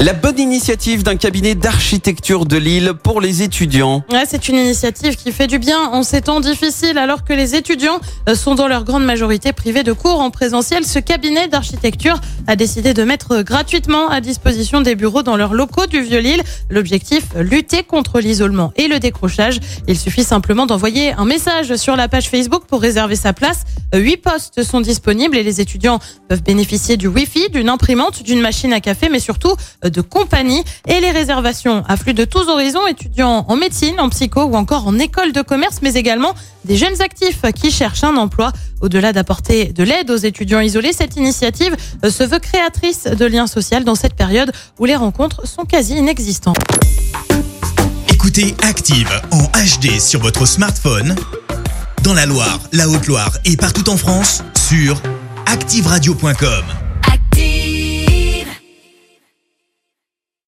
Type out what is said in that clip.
La bonne initiative d'un cabinet d'architecture de Lille pour les étudiants. C'est une initiative qui fait du bien en ces temps difficiles alors que les étudiants euh, sont dans leur grande majorité privés de cours en présentiel. Ce cabinet d'architecture a décidé de mettre gratuitement à disposition des bureaux dans leurs locaux du Vieux-Lille. L'objectif, lutter contre l'isolement et le décrochage. Il suffit simplement d'envoyer un message sur la page Facebook pour réserver sa place. Huit postes sont disponibles et les étudiants peuvent bénéficier du Wi-Fi, d'une imprimante, d'une machine à café, mais surtout euh, de compagnie. Et les réservations affluent de tous horizons, étudiants en médecine, en psycho ou encore en école de commerce, mais également des jeunes actifs qui cherchent un emploi. Au-delà d'apporter de l'aide aux étudiants isolés, cette initiative euh, se veut créatrice de liens sociaux dans cette période où les rencontres sont quasi inexistantes. Écoutez Active en HD sur votre smartphone, dans la Loire, la Haute-Loire et partout en France, sur activeradio.com.